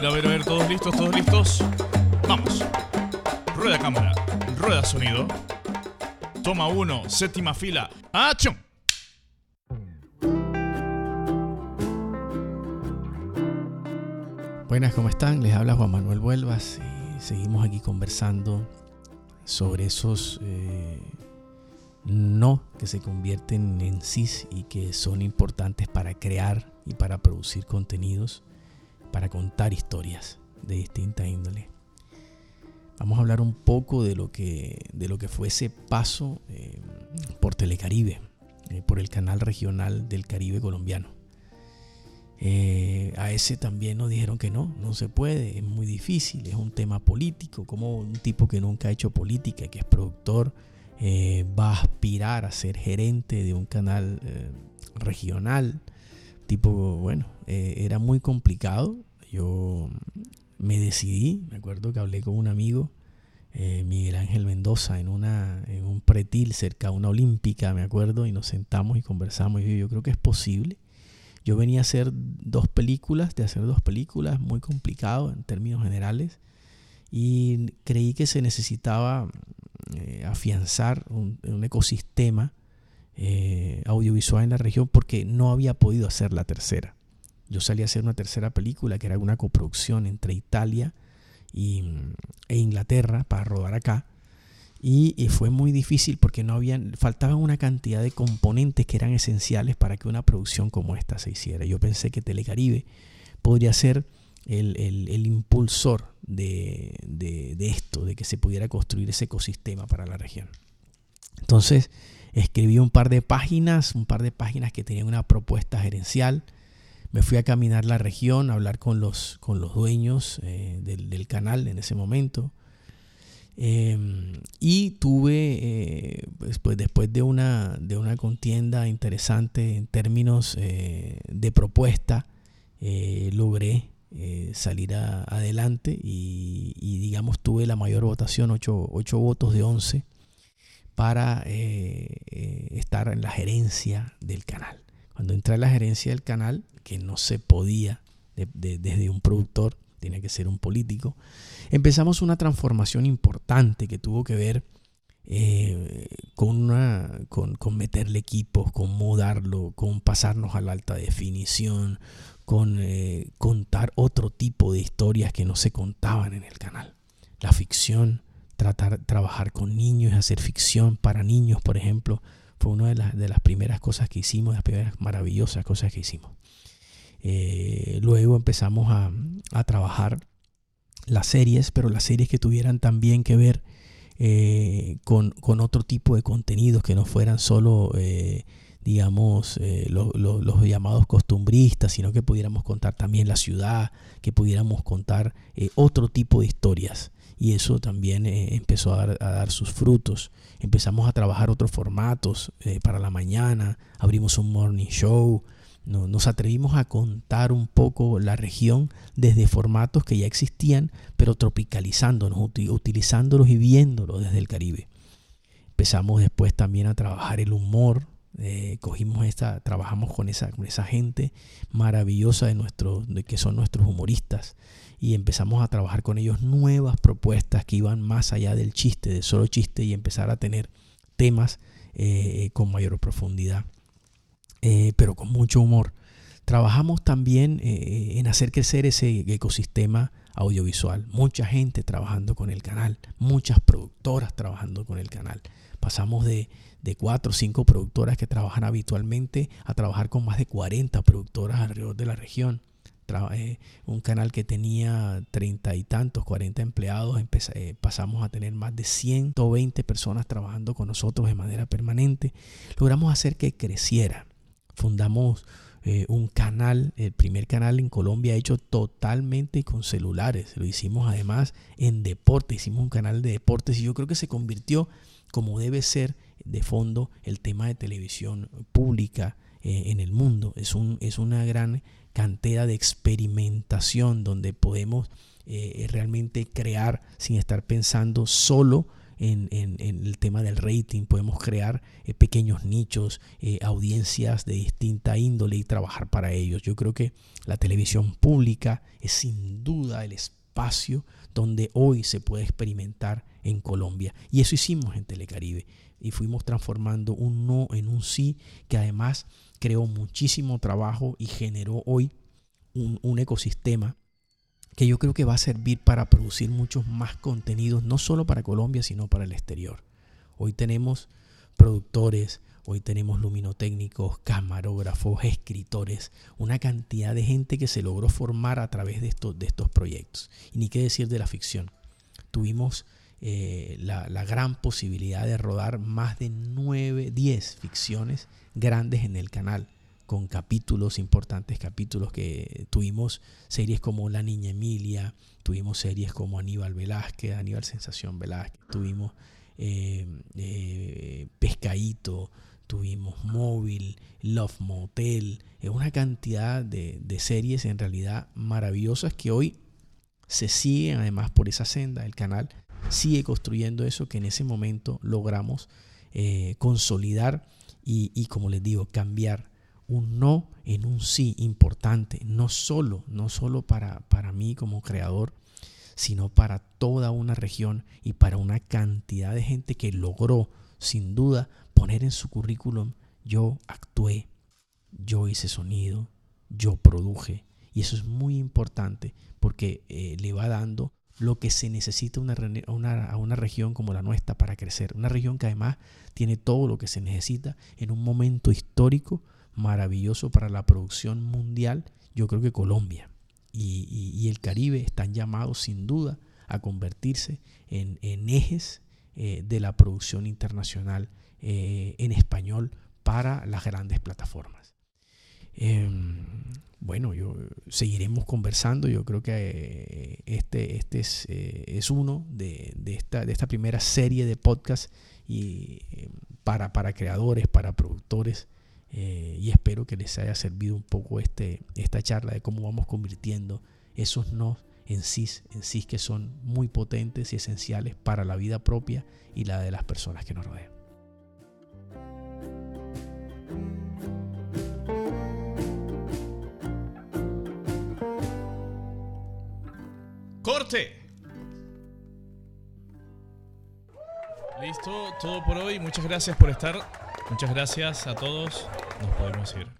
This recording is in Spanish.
ver, a ver, a ver, todos listos, todos listos. Vamos. Rueda cámara, rueda sonido. Toma uno, séptima fila. ¡Achón! Buenas, ¿cómo están? Les habla Juan Manuel Vuelvas y seguimos aquí conversando sobre esos eh, no que se convierten en sí y que son importantes para crear y para producir contenidos, para contar historias de distinta índole. Vamos a hablar un poco de lo que, de lo que fue ese paso eh, por Telecaribe, eh, por el canal regional del Caribe colombiano. Eh, a ese también nos dijeron que no, no se puede, es muy difícil, es un tema político, como un tipo que nunca ha hecho política, que es productor, va a aspirar a ser gerente de un canal regional. Tipo, bueno, era muy complicado. Yo me decidí, me acuerdo que hablé con un amigo, eh, Miguel Ángel Mendoza, en, una, en un pretil cerca de una olímpica, me acuerdo, y nos sentamos y conversamos. Y yo, yo creo que es posible. Yo venía a hacer dos películas, de hacer dos películas, muy complicado en términos generales, y creí que se necesitaba eh, afianzar un, ecosistema eh, audiovisual en la región porque no había podido hacer la tercera. Yo salí a hacer una tercera película que era una coproducción entre Italia y, e Inglaterra para rodar acá. Y, fue muy difícil porque no habían, faltaban una cantidad de componentes que eran esenciales para que una producción como esta se hiciera. Yo pensé que Telecaribe podría ser el, impulsor de, esto, de que se pudiera construir ese ecosistema para la región. Entonces escribí un par de páginas, un par de páginas que tenían una propuesta gerencial me fui a caminar la región, a hablar con los, con los dueños eh, del, canal en ese momento. Em, y tuve, eh, pues, después de una, de una contienda interesante en términos eh, de propuesta, logré salir adelante y, digamos tuve la mayor votación, 8, votos de 11, para estar en la gerencia del canal. Cuando entré a la gerencia del canal, que no se podía desde un productor, tiene que ser un político, empezamos una transformación importante que tuvo que ver eh, con, una, con, meterle equipos, con mudarlo, con pasarnos a la alta definición, con eh, contar otro tipo de historias que no se contaban en el canal. La ficción, tratar, trabajar con niños hacer ficción para niños, por ejemplo, fue una de las, de las primeras cosas que hicimos, las primeras maravillosas cosas que hicimos. Eh, luego empezamos a, trabajar las series, pero las series que tuvieran también que ver eh, con, otro tipo de contenidos que no fueran solo, eh, digamos, los llamados costumbristas, sino que pudiéramos contar también la ciudad, que pudiéramos contar otro tipo de historias. Y eso también empezó a dar, sus frutos. Empezamos a trabajar otros formatos para la mañana, abrimos un morning show, nos atrevimos a contar un poco la región desde formatos que ya existían, pero tropicalizándonos, utilizándolos y viéndolos desde el Caribe. Empezamos después también a trabajar el humor, eh, cogimos esta, trabajamos con esa, con esa gente maravillosa de, nuestro, que son nuestros humoristas y empezamos a trabajar con ellos nuevas propuestas que iban más allá del chiste, de solo chiste y empezar a tener temas eh, con mayor profundidad. Eh, pero con mucho humor. Trabajamos también en hacer crecer ese ecosistema audiovisual. Mucha gente trabajando con el canal, muchas productoras trabajando con el canal. Pasamos de, de cuatro o cinco productoras que trabajan habitualmente a trabajar con más de 40 productoras alrededor de la región. Eh, un canal que tenía treinta y tantos, 40 empleados, pasamos a tener más de 120 personas trabajando con nosotros de manera permanente. Logramos hacer que creciera fundamos eh, un canal, el primer canal en Colombia hecho totalmente con celulares. Lo hicimos además en deporte, hicimos un canal de deportes y yo creo que se convirtió como debe ser de fondo el tema de televisión pública eh, en el mundo. Es, un, es una gran cantera de experimentación donde podemos eh, realmente crear sin estar pensando solo en, el tema del rating, podemos crear eh, pequeños nichos, eh, audiencias de distinta índole y trabajar para ellos. Yo creo que la televisión pública es sin duda el espacio donde hoy se puede experimentar en Colombia. Y eso hicimos en Telecaribe. Y fuimos transformando un no en un sí, que además creó muchísimo trabajo y generó hoy un ecosistema que yo creo que va a servir para producir muchos más contenidos, no solo para Colombia, sino para el exterior. Hoy tenemos productores, hoy tenemos luminotécnicos, camarógrafos, escritores, una cantidad de gente que se logró formar a través de estos, de estos proyectos. Y ni qué decir de la ficción. Tuvimos eh, la, gran posibilidad de rodar más de 9, 10 ficciones grandes en el canal con capítulos, importantes capítulos que tuvimos series como La Niña Emilia, tuvimos series como Aníbal Velázquez, Aníbal Sensación Velázquez, tuvimos eh, eh, Pescaíto, tuvimos Móvil, Love Motel, una cantidad de, series en realidad maravillosas que hoy se siguen además por esa senda, el canal sigue construyendo eso que en ese momento logramos eh, consolidar y, y, como les digo, cambiar un no en un sí importante, no solo, no solo para, para mí como creador, sino para toda una región y para una cantidad de gente que logró, sin duda, poner en su currículum, yo actué, yo hice sonido, yo produje. Y eso es muy importante porque eh, le va dando lo que se necesita una, a una región como la nuestra para crecer. Una región que además tiene todo lo que se necesita en un momento histórico maravilloso para la producción mundial, yo creo que Colombia y, el Caribe están llamados sin duda a convertirse en, ejes eh, de la producción internacional eh, en español para las grandes plataformas. Em, bueno, yo seguiremos conversando. Yo creo que eh, este, este es, es uno de, de, esta, de esta primera serie de podcasts y, para, para creadores, para productores eh, y espero que les haya servido un poco este, esta charla de cómo vamos convirtiendo esos no en sí, en sí que son muy potentes y esenciales para la vida propia y la de las personas que nos rodean. Corte. Listo, todo por hoy. Muchas gracias por estar. Muchas gracias a todos. Nos podemos ir.